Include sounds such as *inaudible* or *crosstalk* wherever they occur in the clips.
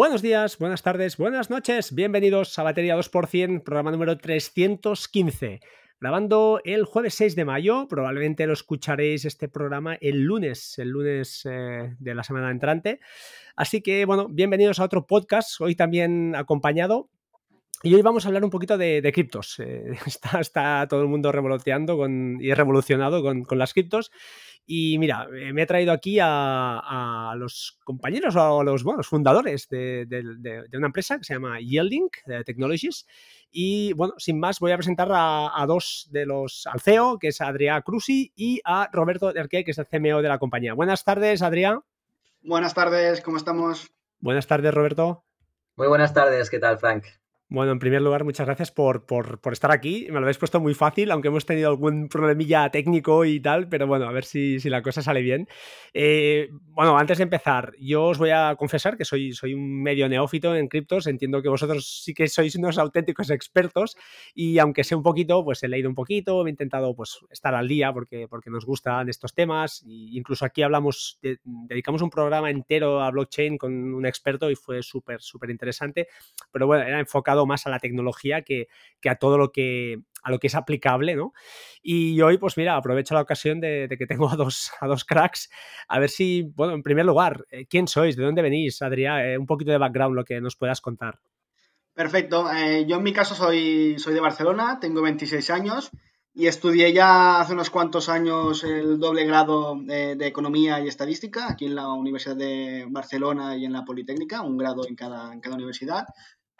Buenos días, buenas tardes, buenas noches. Bienvenidos a Batería 2%, programa número 315. Grabando el jueves 6 de mayo, probablemente lo escucharéis este programa el lunes, el lunes eh, de la semana entrante. Así que, bueno, bienvenidos a otro podcast, hoy también acompañado y hoy vamos a hablar un poquito de, criptos. Eh, *laughs* está, todo el mundo revoloteando con, y revolucionado con, con, las criptos. Y mira, eh, me he traído aquí a, los compañeros o a los, bueno, fundadores de, una empresa que se llama Yielding Technologies. Y bueno, sin más, voy a presentar a, dos de los, al CEO, que es Adrián Cruzi, y a Roberto Derque, que es el CMO de la compañía. Buenas tardes, Adrián. Buenas tardes, ¿cómo estamos? Buenas tardes, Roberto. Muy buenas tardes, ¿qué tal, Frank? Bueno, en primer lugar, muchas gracias por, por, por, estar aquí. Me lo habéis puesto muy fácil, aunque hemos tenido algún problemilla técnico y tal, pero bueno, a ver si, si la cosa sale bien. Eh, bueno, antes de empezar, yo os voy a confesar que soy, soy un medio neófito en criptos. Entiendo que vosotros sí que sois unos auténticos expertos y aunque sé un poquito, pues he leído un poquito, he intentado pues estar al día porque, porque nos gustan estos temas. E incluso aquí hablamos, dedicamos un programa entero a blockchain con un experto y fue súper, súper interesante. Pero bueno, era enfocado más a la tecnología que, a todo lo que, a lo que es aplicable, ¿no? Y hoy, pues mira, aprovecho la ocasión de, que tengo a dos, a dos cracks, a ver si, bueno, en primer lugar, eh, ¿quién sois? ¿De dónde venís, Adrián? Eh, un poquito de background, lo que nos puedas contar. Perfecto. Eh, yo en mi caso soy, soy de Barcelona, tengo 26 años y estudié ya hace unos cuantos años el doble grado de, Economía y Estadística aquí en la Universidad de Barcelona y en la Politécnica, un grado en cada, en cada universidad.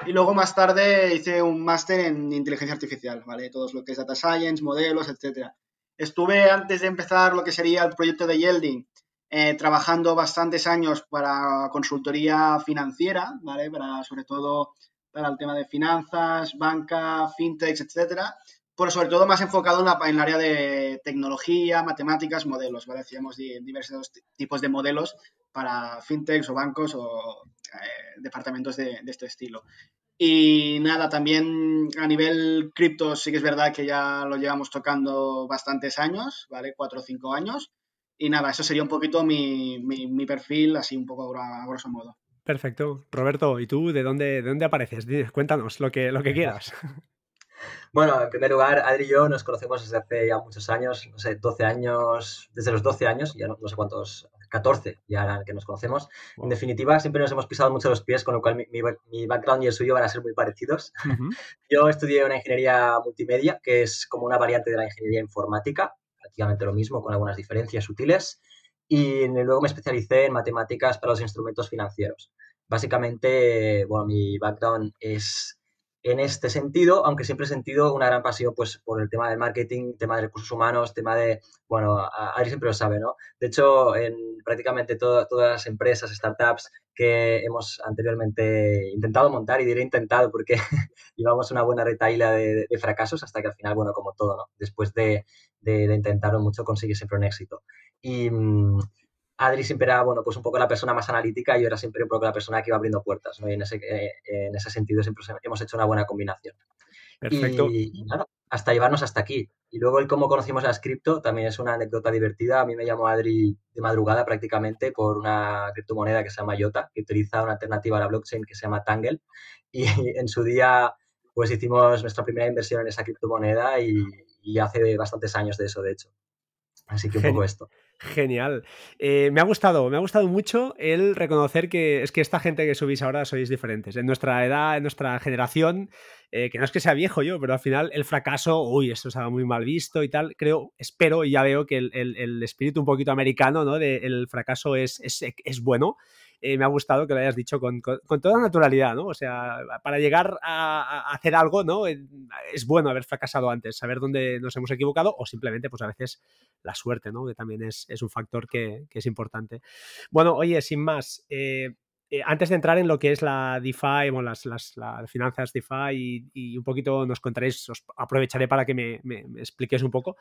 Y luego más tarde hice un máster en inteligencia artificial, ¿vale? Todo lo que es data science, modelos, etcétera. Estuve antes de empezar lo que sería el proyecto de Yelding, eh, trabajando bastantes años para consultoría financiera, ¿vale? Para, sobre todo para el tema de finanzas, banca, fintechs, etcétera. Pero sobre todo más enfocado en, la, en el área de tecnología, matemáticas, modelos, ¿vale? Hacíamos diversos tipos de modelos para fintechs o bancos o eh, departamentos de, este estilo. Y nada, también a nivel cripto sí que es verdad que ya lo llevamos tocando bastantes años, ¿vale? Cuatro o cinco años. Y nada, eso sería un poquito mi, mi, perfil, así un poco a grosso modo. Perfecto. Roberto, ¿y tú de dónde, de dónde apareces? Cuéntanos lo que, lo que *laughs* quieras. Bueno, en primer lugar, Adri y yo nos conocemos desde hace ya muchos años, no sé, 12 años, desde los 12 años, ya no, no sé cuántos 14 ya ahora que nos conocemos. En definitiva, siempre nos hemos pisado mucho los pies, con lo cual mi, background y el suyo van a ser muy parecidos. *laughs* Yo estudié una ingeniería multimedia, que es como una variante de la ingeniería informática, prácticamente lo mismo, con algunas diferencias sutiles. Y luego me especialicé en matemáticas para los instrumentos financieros. Básicamente, bueno, mi background es en este sentido, aunque siempre he sentido una gran pasión pues, por el tema del marketing, tema de recursos humanos, tema de, bueno, Ari siempre lo sabe, ¿no? De hecho, en prácticamente todas las empresas, startups que hemos anteriormente intentado montar, y diré intentado porque *laughs* llevamos una buena retaila de, fracasos hasta que al final, bueno, como todo, ¿no? Después de, de, de intentarlo mucho, consigue siempre un éxito. Y, mm, Adri siempre era, bueno, pues un poco la persona más analítica y yo era siempre un poco la persona que iba abriendo puertas, ¿no? Y en ese, eh, en ese sentido siempre hemos hecho una buena combinación. Perfecto. Y, nada, hasta llevarnos hasta aquí. Y luego el cómo conocimos a cripto también es una anécdota divertida. A mí me llamó Adri de madrugada prácticamente por una criptomoneda que se llama IOTA, que utiliza una alternativa a la blockchain que se llama Tangle. *laughs* Y en su día, pues hicimos nuestra primera inversión en esa criptomoneda y, y hace bastantes años de eso, de hecho. Así que un poco esto. Genial. Eh, me ha gustado, me ha gustado mucho el reconocer que es que esta gente que subís ahora sois diferentes. En nuestra edad, en nuestra generación, eh, que no es que sea viejo yo, pero al final el fracaso, uy, esto estaba muy mal visto y tal. Creo, espero y ya veo que el, espíritu un poquito americano, ¿no? De el fracaso es, es, es bueno eh, me ha gustado que lo hayas dicho con, toda naturalidad, ¿no? O sea, para llegar a, hacer algo, ¿no? Eh, es bueno haber fracasado antes, saber dónde nos hemos equivocado o simplemente, pues a veces la suerte, ¿no? Que también es, un factor que, es importante. Bueno, oye, sin más, eh, eh, antes de entrar en lo que es la DeFi, bueno, las, las, finanzas DeFi y, un poquito nos contaréis, os aprovecharé para que me, me, expliques un poco,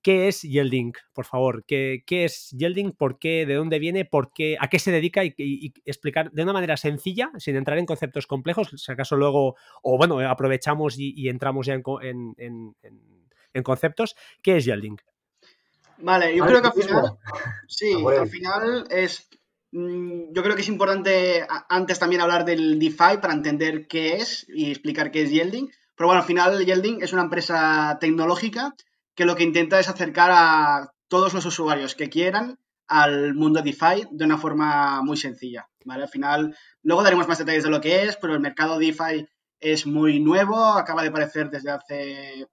¿qué es Yielding, por favor? ¿Qué, qué es Yielding? ¿Por qué? ¿De dónde viene? ¿Por qué? ¿A qué se dedica? Y, explicar de una manera sencilla, sin entrar en conceptos complejos, si acaso luego, o bueno, aprovechamos y, entramos ya en, en, en, conceptos, ¿qué es Yielding? Vale, yo creo que al final, sí, al final es yo creo que es importante antes también hablar del DeFi para entender qué es y explicar qué es Yielding. Pero bueno, al final Yielding es una empresa tecnológica que lo que intenta es acercar a todos los usuarios que quieran al mundo DeFi de una forma muy sencilla. ¿vale? Al final, luego daremos más detalles de lo que es, pero el mercado DeFi es muy nuevo, acaba de aparecer desde hace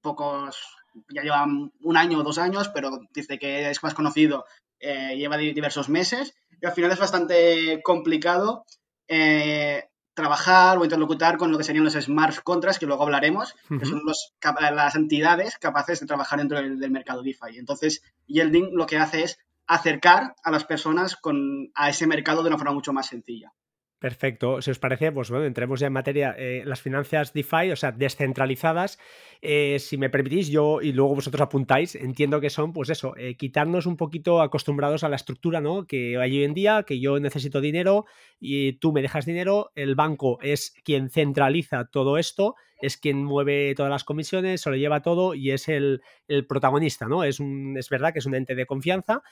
pocos, ya lleva un año o dos años, pero dice que es más conocido, eh, lleva diversos meses y al final es bastante complicado eh, trabajar o interlocutar con lo que serían los smart contracts, que luego hablaremos, que son las entidades capaces de trabajar dentro del, del, mercado DeFi. Entonces, Yielding lo que hace es acercar a las personas con, a ese mercado de una forma mucho más sencilla. Perfecto. Si os parece, pues bueno, entremos ya en materia. Eh, las finanzas DeFi, o sea, descentralizadas, eh, si me permitís, yo y luego vosotros apuntáis, entiendo que son, pues eso, eh, quitarnos un poquito acostumbrados a la estructura, ¿no? Que hay hoy en día, que yo necesito dinero y tú me dejas dinero, el banco es quien centraliza todo esto es quien mueve todas las comisiones, se lo lleva todo y es el, protagonista, ¿no? Es, un, es verdad que es un ente de confianza,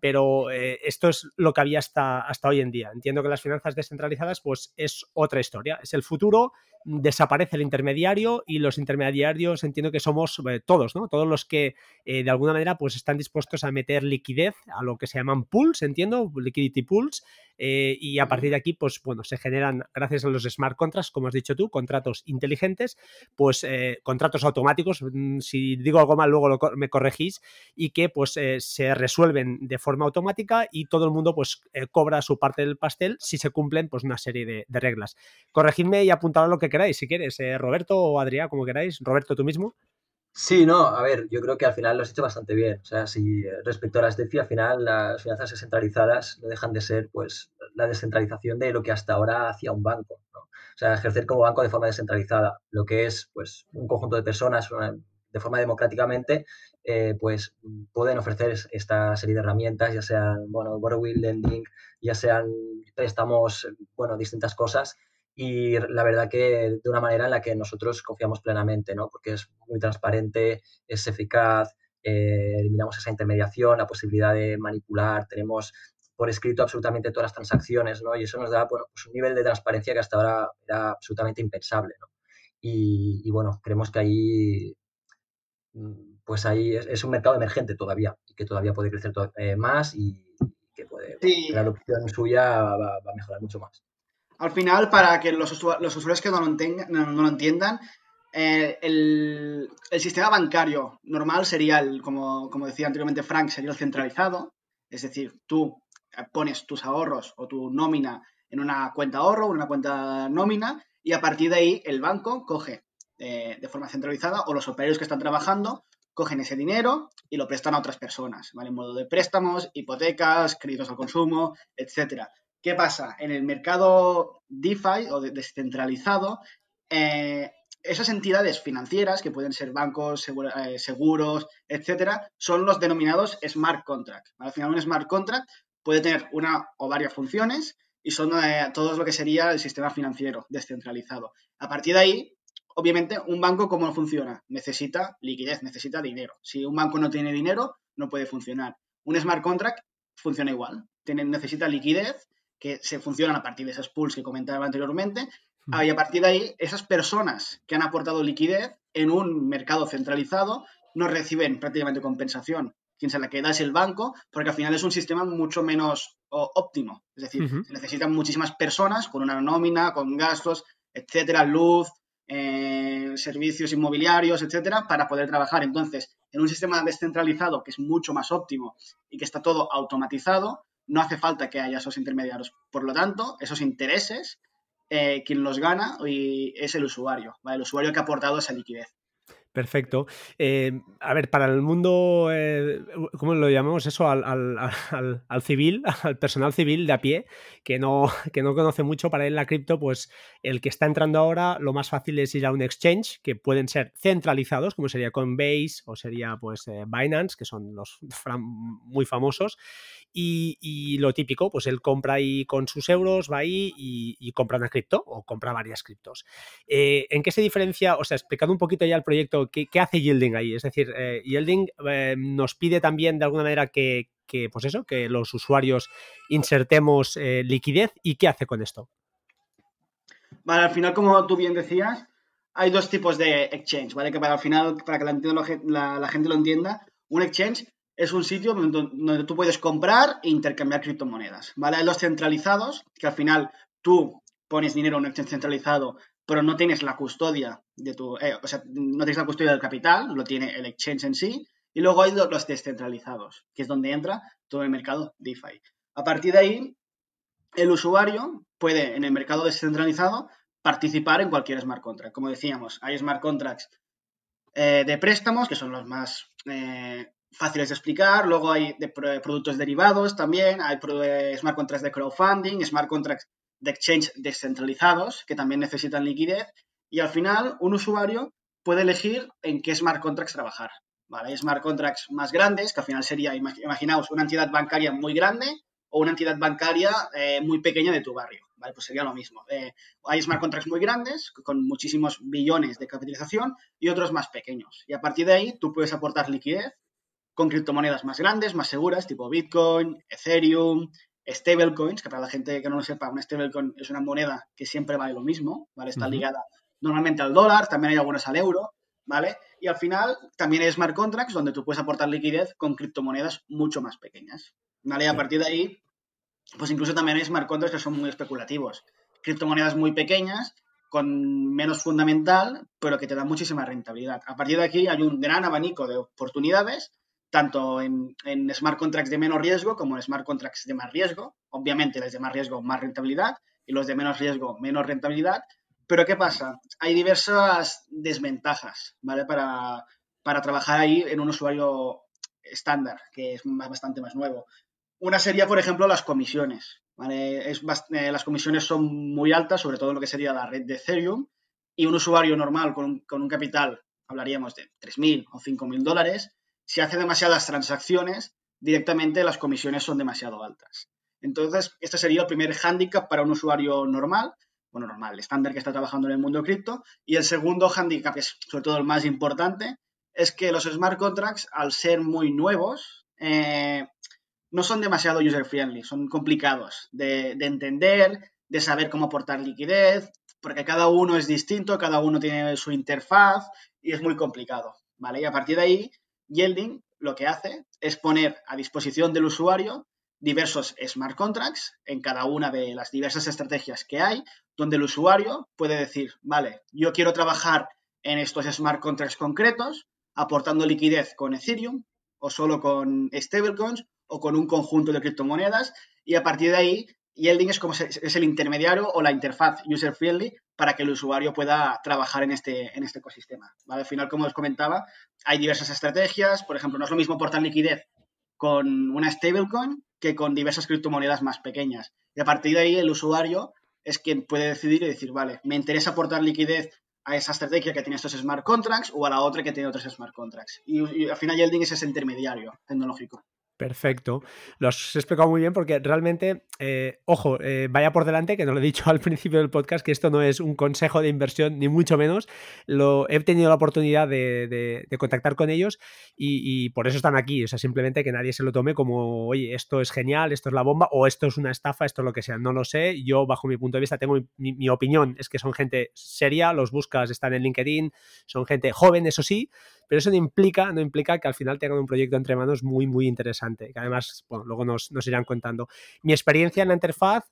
pero eh, esto es lo que había hasta, hasta hoy en día. Entiendo que las finanzas descentralizadas, pues es otra historia, es el futuro desaparece el intermediario y los intermediarios entiendo que somos eh, todos, ¿no? Todos los que eh, de alguna manera pues están dispuestos a meter liquidez a lo que se llaman pools, entiendo, liquidity pools, eh, y a partir de aquí pues bueno, se generan gracias a los smart contracts, como has dicho tú, contratos inteligentes, pues contratos automáticos, mm, si digo algo mal luego me corregís, y que pues se resuelven de forma automática y todo el mundo pues cobra su parte del pastel si se cumplen pues una serie de, de reglas. Corregidme y apuntad a lo que queráis, si quieres. Eh, Roberto o Adrián, como queráis. Roberto, tú mismo. Sí, no, a ver, yo creo que al final lo has hecho bastante bien. O sea, si respecto a las DeFi, al final las finanzas descentralizadas no dejan de ser, pues, la descentralización de lo que hasta ahora hacía un banco. O sea, ejercer como banco de forma descentralizada, lo que es, pues, un conjunto de personas de forma democráticamente, eh, pues, pueden ofrecer esta serie de herramientas, ya sean, bueno, borrowing, lending, ya sean préstamos, bueno, distintas cosas y la verdad que de una manera en la que nosotros confiamos plenamente, ¿no? Porque es muy transparente, es eficaz, eh, eliminamos esa intermediación, la posibilidad de manipular, tenemos por escrito absolutamente todas las transacciones, ¿no? Y eso nos da bueno, pues un nivel de transparencia que hasta ahora era absolutamente impensable, ¿no? Y, bueno, creemos que ahí, mm, pues ahí es, un mercado emergente todavía y que todavía puede crecer eh, más y que puede, la adopción suya va a mejorar mucho más. Al final, para que los, usuarios que no lo, no, lo entiendan, eh, el, sistema bancario normal sería, el, como, decía anteriormente Frank, sería el centralizado. Es decir, tú pones tus ahorros o tu nómina en una cuenta ahorro o en una cuenta nómina y a partir de ahí el banco coge eh, de forma centralizada o los operarios que están trabajando cogen ese dinero y lo prestan a otras personas, ¿vale? En modo de préstamos, hipotecas, créditos al consumo, etcétera. ¿Qué pasa? En el mercado DeFi o descentralizado, eh, esas entidades financieras, que pueden ser bancos, eh, seguros, etcétera, son los denominados smart contracts. Al final, un smart contract puede tener una o varias funciones y son eh, todo lo que sería el sistema financiero descentralizado. A partir de ahí, obviamente, un banco, ¿cómo funciona? Necesita liquidez, necesita dinero. Si un banco no tiene dinero, no puede funcionar. Un smart contract funciona igual. necesita liquidez que se funcionan a partir de esos pools que comentaba anteriormente, y a partir de ahí, esas personas que han aportado liquidez en un mercado centralizado no reciben prácticamente compensación. Quien se la queda es el banco, porque al final es un sistema mucho menos óptimo. Es decir, se necesitan muchísimas personas con una nómina, con gastos, etcétera, luz, eh, servicios inmobiliarios, etcétera, para poder trabajar. Entonces, en un sistema descentralizado que es mucho más óptimo y que está todo automatizado, no hace falta que haya esos intermediarios. Por lo tanto, esos intereses, eh, quien los gana es el usuario, el usuario que ha aportado esa liquidez. Perfecto. Eh, a ver, para el mundo, eh, ¿cómo lo llamamos eso? Al, al, civil, *laughs* al personal civil de a pie, que no, que no conoce mucho para él la cripto, pues el que está entrando ahora, lo más fácil es ir a un exchange, que pueden ser centralizados, como sería Coinbase o sería pues Binance, que son los muy famosos, y, lo típico, pues él compra ahí con sus euros, va ahí y, compra una cripto o compra varias criptos. Eh, ¿En qué se diferencia? O sea, explicando un poquito ya el proyecto, ¿qué, hace Yielding ahí? Es decir, eh, Yielding eh, nos pide también de alguna manera que, pues eso, que los usuarios insertemos liquidez y qué hace con esto. Vale, al final, como tú bien decías, hay dos tipos de exchange, ¿vale? Que para al final, para que la, la, gente lo entienda, un exchange es un sitio donde, tú puedes comprar e intercambiar criptomonedas, ¿vale? Hay los centralizados, que al final tú pones dinero en un exchange centralizado, pero no tienes la custodia de tu, eh, o sea, no tienes la custodia del capital, lo tiene el exchange en sí, y luego hay los descentralizados, que es donde entra todo el mercado DeFi. A partir de ahí, el usuario puede, en el mercado descentralizado, participar en cualquier smart contract. Como decíamos, hay smart contracts eh, de préstamos, que son los más eh, fáciles de explicar. Luego hay de productos derivados también. Hay smart contracts de crowdfunding, smart contracts de exchange descentralizados, que también necesitan liquidez. Y al final, un usuario puede elegir en qué smart contracts trabajar. Hay smart contracts más grandes, que al final sería, imaginaos, una entidad bancaria muy grande o una entidad bancaria eh, muy pequeña de tu barrio. ¿vale? Pues sería lo mismo. Eh, hay smart contracts muy grandes, con muchísimos billones de capitalización, y otros más pequeños. Y a partir de ahí, tú puedes aportar liquidez con criptomonedas más grandes, más seguras, tipo Bitcoin, Ethereum, stablecoins, que para la gente que no lo sepa, una stablecoin es una moneda que siempre vale lo mismo, ¿vale? Está ligada normalmente al dólar, también hay algunas al euro, ¿vale? Y al final también hay smart contracts donde tú puedes aportar liquidez con criptomonedas mucho más pequeñas, ¿vale? Y a partir de ahí pues incluso también hay smart contracts que son muy especulativos. Criptomonedas muy pequeñas, con menos fundamental, pero que te dan muchísima rentabilidad. A partir de aquí hay un gran abanico de oportunidades, tanto en, smart contracts de menos riesgo como en smart contracts de más riesgo. Obviamente, los de más riesgo, más rentabilidad, y los de menos riesgo, menos rentabilidad. Pero ¿qué pasa? Hay diversas desventajas, ¿vale? Para, para trabajar ahí en un usuario estándar, que es bastante más nuevo. Una sería, por ejemplo, las comisiones. Es, eh, las comisiones son muy altas, sobre todo en lo que sería la red de Ethereum, y un usuario normal con un, capital, hablaríamos de 3.000 o 5.000 dólares, si hace demasiadas transacciones, directamente las comisiones son demasiado altas. Entonces, este sería el primer hándicap para un usuario normal, bueno, normal, estándar que está trabajando en el mundo cripto. Y el segundo hándicap, que es sobre todo el más importante, es que los smart contracts, al ser muy nuevos, eh, no son demasiado user-friendly, son complicados de, entender, de saber cómo aportar liquidez, porque cada uno es distinto, cada uno tiene su interfaz y es muy complicado, ¿vale? Y a partir de ahí, Yielding lo que hace es poner a disposición del usuario diversos smart contracts en cada una de las diversas estrategias que hay, donde el usuario puede decir, vale, yo quiero trabajar en estos smart contracts concretos, aportando liquidez con Ethereum o solo con stablecoins o con un conjunto de criptomonedas y a partir de ahí Yielding es como es el intermediario o la interfaz user friendly para que el usuario pueda trabajar en este, en este ecosistema. Al final, como os comentaba, hay diversas estrategias. Por ejemplo, no es lo mismo aportar liquidez con una stablecoin que con diversas criptomonedas más pequeñas. Y a partir de ahí, el usuario es quien puede decidir y decir, vale, me interesa aportar liquidez a esa estrategia que tiene estos smart contracts o a la otra que tiene otros smart contracts. Y, y al final, Yielding es ese intermediario tecnológico. Perfecto. Lo has explicado muy bien porque realmente, eh, ojo, eh, vaya por delante, que no lo he dicho *laughs* al principio del podcast, que esto no es un consejo de inversión, ni mucho menos. Lo, he tenido la oportunidad de, contactar con ellos y, por eso están aquí. O sea, simplemente que nadie se lo tome como, oye, esto es genial, esto es la bomba, o esto es una estafa, esto es lo que sea. No lo sé. Yo, bajo mi punto de vista, tengo mi, mi opinión, es que son gente seria, los buscas, están en LinkedIn, son gente joven, eso sí, pero eso no implica, no implica que al final tengan un proyecto entre manos muy, muy interesante, que además, bueno, luego nos, nos irán contando. Mi experiencia en la interfaz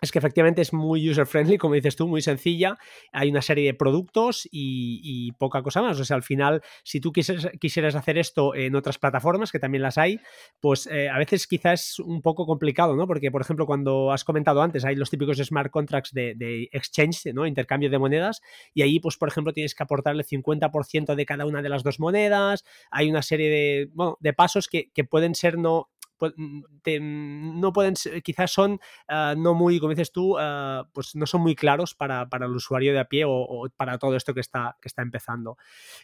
es que efectivamente es muy user-friendly, como dices tú, muy sencilla. Hay una serie de productos y, poca cosa más. O sea, al final, si tú quisieras, hacer esto en otras plataformas, que también las hay, pues eh, a veces quizás es un poco complicado, ¿no? Porque, por ejemplo, cuando has comentado antes, hay los típicos smart contracts de, exchange, ¿no? Intercambio de monedas, y ahí, pues, por ejemplo, tienes que aportarle 50% de cada una de las dos monedas. Hay una serie de, pasos que pueden ser no No pueden quizás son ah, no muy, como dices tú, ah, pues no son muy claros para, el usuario de a pie o, para todo esto que está, que está empezando.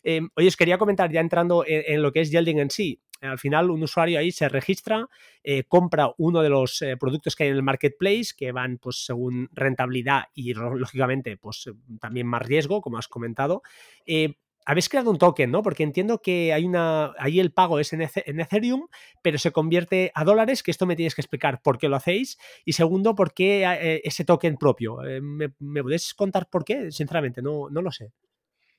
Em, oye, os quería comentar ya entrando en, lo que es Yielding en sí. Al final, un usuario ahí se registra, eh, compra uno de los eh, productos que hay en el marketplace, que van pues según rentabilidad y lógicamente pues también más riesgo, como has comentado. Eh, habéis creado un token, ¿no? Porque entiendo que hay una, ahí el pago es en, Ethereum, pero se convierte a dólares, que esto me tienes que explicar por qué lo hacéis. Y segundo, por qué eh, ese token propio. Eh, ¿Me, ¿Me, podéis contar por qué? Sinceramente, no, no lo sé.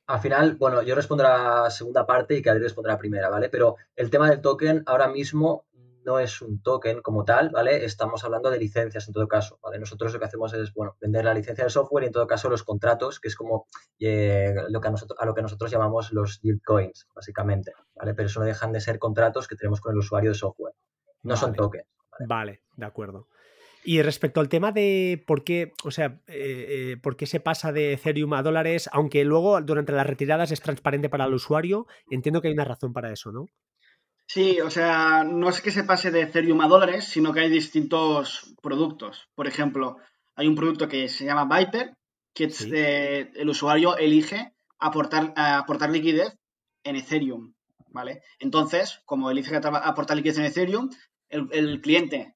Al final, bueno, yo respondo a la segunda parte y que Adri responderá a la primera, ¿vale? Pero el tema del token ahora mismo no es un token como tal, ¿vale? Estamos hablando de licencias en todo caso, ¿vale? Nosotros lo que hacemos es, bueno, vender la licencia del software y en todo caso los contratos, que es como eh, lo que a, nosotros, a lo que nosotros llamamos los yield coins, básicamente, ¿vale? Pero eso no dejan de ser contratos que tenemos con el usuario de software. No son tokens. ¿vale? de acuerdo. Y respecto al tema de por qué, o sea, eh, eh, por qué se pasa de Ethereum a dólares, aunque luego durante las retiradas es transparente para el usuario, entiendo que hay una razón para eso, ¿no? Sí, o sea, no es que se pase de Ethereum a dólares, sino que hay distintos productos. Por ejemplo, hay un producto que se llama Viper, que eh, el usuario elige aportar, aportar liquidez en Ethereum, ¿vale? Entonces, como elige aportar liquidez en Ethereum, el, cliente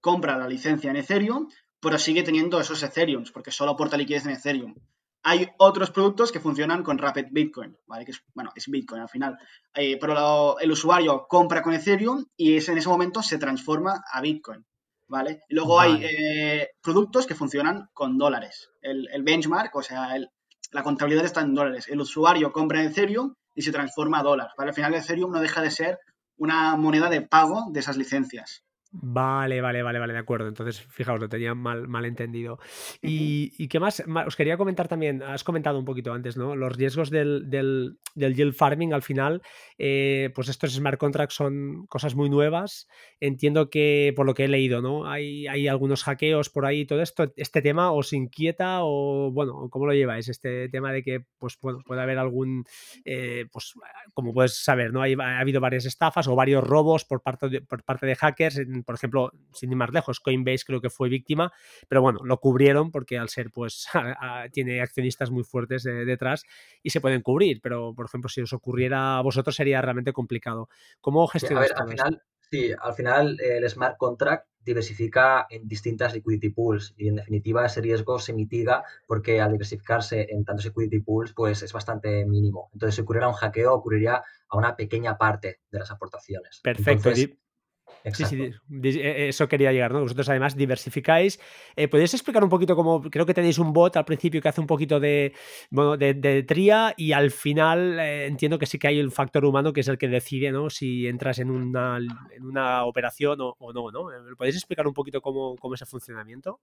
compra la licencia en Ethereum, pero sigue teniendo esos Ethereums, porque solo aporta liquidez en Ethereum. Hay otros productos que funcionan con Rapid Bitcoin, ¿vale? Que es, bueno, es Bitcoin al final. Eh, pero el usuario compra con Ethereum y es, en ese momento se transforma a Bitcoin, ¿vale? luego hay eh, productos que funcionan con dólares. El, benchmark, o sea, la contabilidad está en dólares. El usuario compra en Ethereum y se transforma a dólar. Al final Ethereum no deja de ser una moneda de pago de esas licencias. Vale, vale, vale, vale, de acuerdo. Entonces, fijaos, lo tenía mal, mal entendido. Y, qué más? Os quería comentar también, has comentado un poquito antes, ¿no? Los riesgos del, del, yield farming al final, eh, pues estos smart contracts son cosas muy nuevas. Entiendo que, por lo que he leído, ¿no? Hay, hay algunos hackeos por ahí, todo esto. ¿Este tema os inquieta o, bueno, cómo lo lleváis? Este tema de que, pues, bueno, puede haber algún, eh, pues, como puedes saber, ¿no? Hay, ha habido varias estafas o varios robos por parte de, por parte de hackers por ejemplo, sin ir más lejos, Coinbase creo que fue víctima, pero bueno, lo cubrieron porque al ser, pues, *laughs* tiene accionistas muy fuertes detrás y se pueden cubrir, pero por ejemplo, si os ocurriera a vosotros sería realmente complicado. ¿Cómo gestionáis sí, al final, Sí, al final el smart contract diversifica en distintas liquidity pools y en definitiva ese riesgo se mitiga porque al diversificarse en tantos liquidity pools pues es bastante mínimo. Entonces si ocurriera un hackeo ocurriría a una pequeña parte de las aportaciones. Perfecto. Sí, sí, e, eso quería llegar, ¿no? Vosotros además diversificáis. Eh, ¿Podéis explicar un poquito cómo, creo que tenéis un bot al principio que hace un poquito de, bueno, de, tría y al final eh, entiendo que sí que hay un factor humano que es el que decide, ¿no? Si entras en una, en una operación o, no, ¿no? Eh, ¿Podéis explicar un poquito cómo, cómo es el funcionamiento?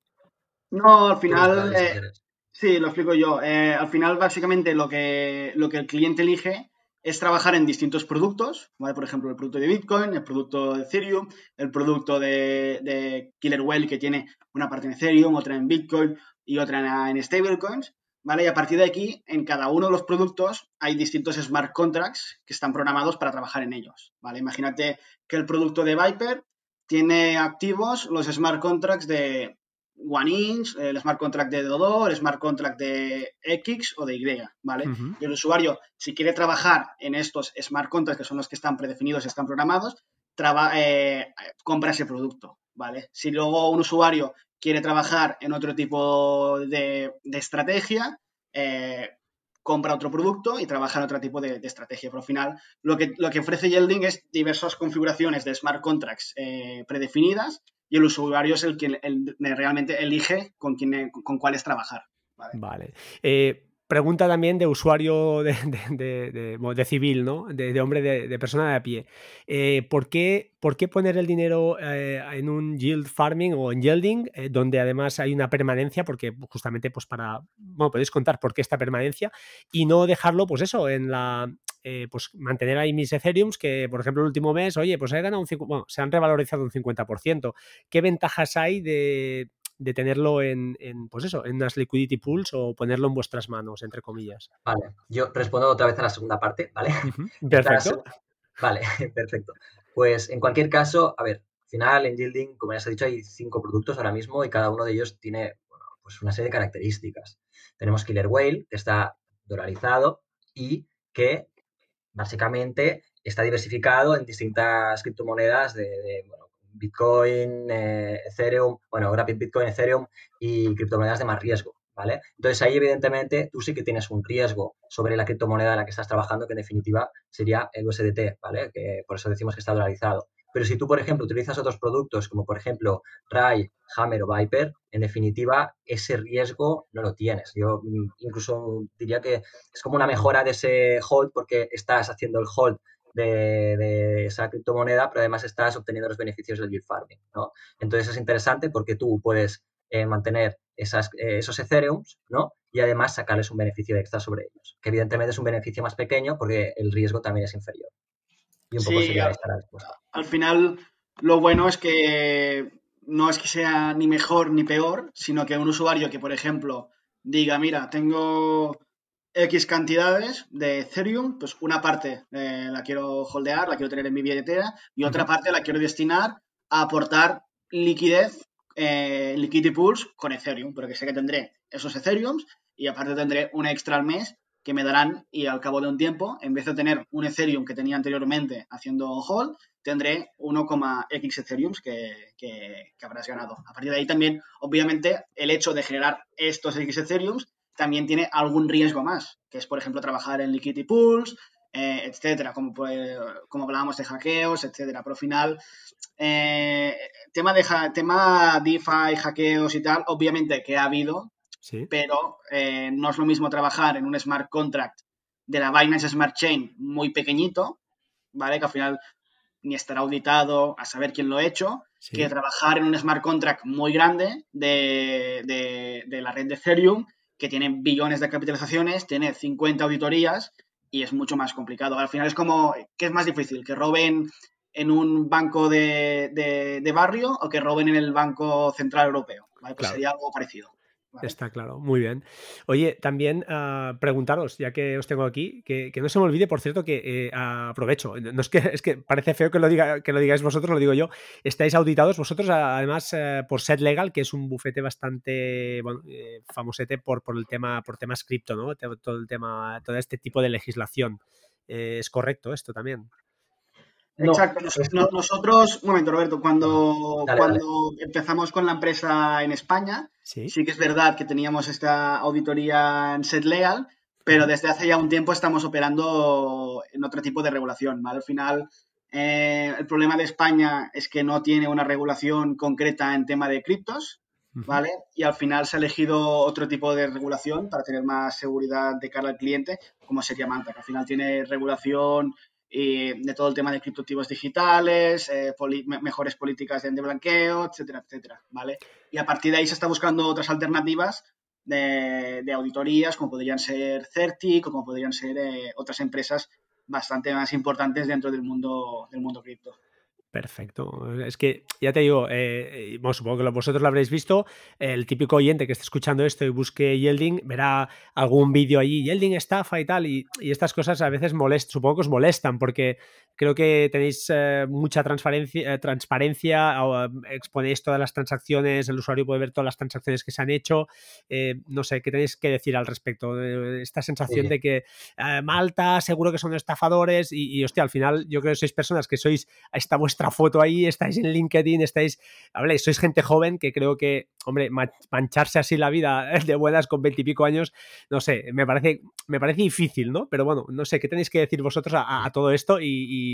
No, al final, sí, lo explico yo. al final, básicamente, lo que, lo que el cliente elige es trabajar en distintos productos, por ejemplo, el producto de Bitcoin, el producto de Ethereum, el producto de, Killer Whale que tiene una parte en Ethereum, otra en Bitcoin y otra en, stablecoins. ¿vale? Y a partir de aquí, en cada uno de los productos hay distintos smart contracts que están programados para trabajar en ellos. ¿vale? Imagínate que el producto de Viper tiene activos los smart contracts de One Inch, el smart contract de Dodo, el smart contract de X o de Y, ¿vale? Y el usuario, si quiere trabajar en estos smart contracts, que son los que están predefinidos y están programados, eh, compra ese producto, ¿vale? Si luego un usuario quiere trabajar en otro tipo de, estrategia, eh, compra otro producto y trabaja en otro tipo de, estrategia. Pero al final, lo que, lo que ofrece Yelding es diversas configuraciones de smart contracts eh, predefinidas y el usuario es el que realmente elige con, quién, con cuáles trabajar. Vale. Eh, pregunta también de usuario de, civil, ¿no? De, hombre, de, persona de a pie. Eh, ¿por, qué, ¿por, qué, poner el dinero eh, en un yield farming o en yielding, donde además hay una permanencia? Porque justamente, pues para. Bueno, podéis contar por qué esta permanencia y no dejarlo, pues eso, en la, eh, pues mantener ahí mis Ethereums que, por ejemplo, el último mes, oye, pues he ganado un bueno, se han revalorizado un 50%. ¿Qué ventajas hay de, tenerlo en, pues eso, en unas liquidity pools o ponerlo en vuestras manos, entre comillas? Vale, yo respondo otra vez a la segunda parte, ¿vale? *laughs* Perfecto. Vale, *laughs* perfecto. Pues en cualquier caso, a ver, al final en Yielding, como ya se ha dicho, hay cinco productos ahora mismo y cada uno de ellos tiene pues una serie de características. Tenemos Killer Whale, que está dolarizado y que básicamente está diversificado en distintas criptomonedas de, Bitcoin, eh, Ethereum, bueno, Rapid Bitcoin, Ethereum y criptomonedas de más riesgo. ¿vale? Entonces ahí evidentemente tú sí que tienes un riesgo sobre la criptomoneda en la que estás trabajando, que en definitiva sería el USDT, ¿vale? Que por eso decimos que está dolarizado. Pero si tú, por ejemplo, utilizas otros productos como por ejemplo RAI, Hammer o Viper, en definitiva ese riesgo no lo tienes. Yo mm, incluso diría que es como una mejora de ese hold porque estás haciendo el hold de, esa criptomoneda, pero además estás obteniendo los beneficios del yield farming. ¿no? Entonces es interesante porque tú puedes eh, mantener esas, eh, esos Ethereum ¿no? y además sacarles un beneficio extra sobre ellos, que evidentemente es un beneficio más pequeño porque el riesgo también es inferior. Y un poco sería al, esta respuesta. Al final, lo bueno es que no es que sea ni mejor ni peor, sino que un usuario que, por ejemplo, diga, mira, tengo X cantidades de Ethereum, pues una parte eh, la quiero holdear, la quiero tener en mi billetera y otra parte la quiero destinar a aportar liquidez, eh, liquidity pools con Ethereum, porque sé que tendré esos Ethereums y aparte tendré un extra al mes que me darán y al cabo de un tiempo, en vez de tener un Ethereum que tenía anteriormente haciendo hold, tendré 1,x Ethereum que, que, habrás ganado. A partir de ahí también, obviamente, el hecho de generar estos X Ethereum también tiene algún riesgo más, que es, por ejemplo, trabajar en liquidity pools, eh, etcétera, como, como hablábamos de hackeos, etcétera. Pero al final, eh, tema, de tema DeFi, hackeos y tal, obviamente que ha habido, pero eh, no es lo mismo trabajar en un smart contract de la Binance Smart Chain muy pequeñito, ¿vale? Que al final ni estará auditado a saber quién lo ha hecho, que trabajar en un smart contract muy grande de, la red de Ethereum, que tiene billones de capitalizaciones, tiene 50 auditorías y es mucho más complicado. Al final es como, ¿qué es más difícil? ¿Que roben en un banco de, barrio o que roben en el Banco Central Europeo? Pues sería algo parecido. Está claro, muy bien. Oye, también ah, preguntaros, ya que os tengo aquí, que, no se me olvide, por cierto, que eh, aprovecho. No es que, *laughs* es que parece feo que lo, diga, que lo digáis vosotros, lo digo yo. Estáis auditados vosotros, además, eh, por Set Legal, que es un bufete bastante bueno, eh, famosete por, por el tema, por temas cripto, ¿no? Todo el tema, todo este tipo de legislación. ¿Es correcto esto también? Exacto. nosotros, un momento, Roberto, cuando, cuando empezamos con la empresa en España, ¿Sí? que es verdad que teníamos esta auditoría en Set Legal, pero desde hace ya un tiempo estamos operando en otro tipo de regulación. Al final, eh, el problema de España es que no tiene una regulación concreta en tema de criptos, ¿vale? Y al final se ha elegido otro tipo de regulación para tener más seguridad de cara al cliente, como sería Manta, que al final tiene regulación y de todo el tema de criptoactivos digitales, eh, mejores políticas de blanqueo, etcétera, etcétera, ¿vale? Y a partir de ahí se está buscando otras alternativas de, auditorías, como podrían ser Certic o como podrían ser eh, otras empresas bastante más importantes dentro del mundo del mundo cripto. Perfecto. Es que ya te digo, eh, supongo que vosotros lo habréis visto. El típico oyente que esté escuchando esto y busque Yelding verá algún vídeo allí, Yelding estafa y tal. Y, estas cosas a veces molestan, supongo que os molestan, porque creo que tenéis eh, mucha transparencia, eh, transparencia exponéis todas las transacciones, el usuario puede ver todas las transacciones que se han hecho. no sé, ¿qué tenéis que decir al respecto? esta sensación de que Malta, seguro que son estafadores y, y, hostia, al final yo creo que sois personas que sois esta vuestra foto ahí, estáis en LinkedIn, estáis, habléis, sois gente joven que creo que, hombre, mancharse así la vida de buenas con veintipico años, no sé, me parece, me parece difícil, ¿no? Pero bueno, no sé, ¿qué tenéis que decir vosotros a, todo esto? Y,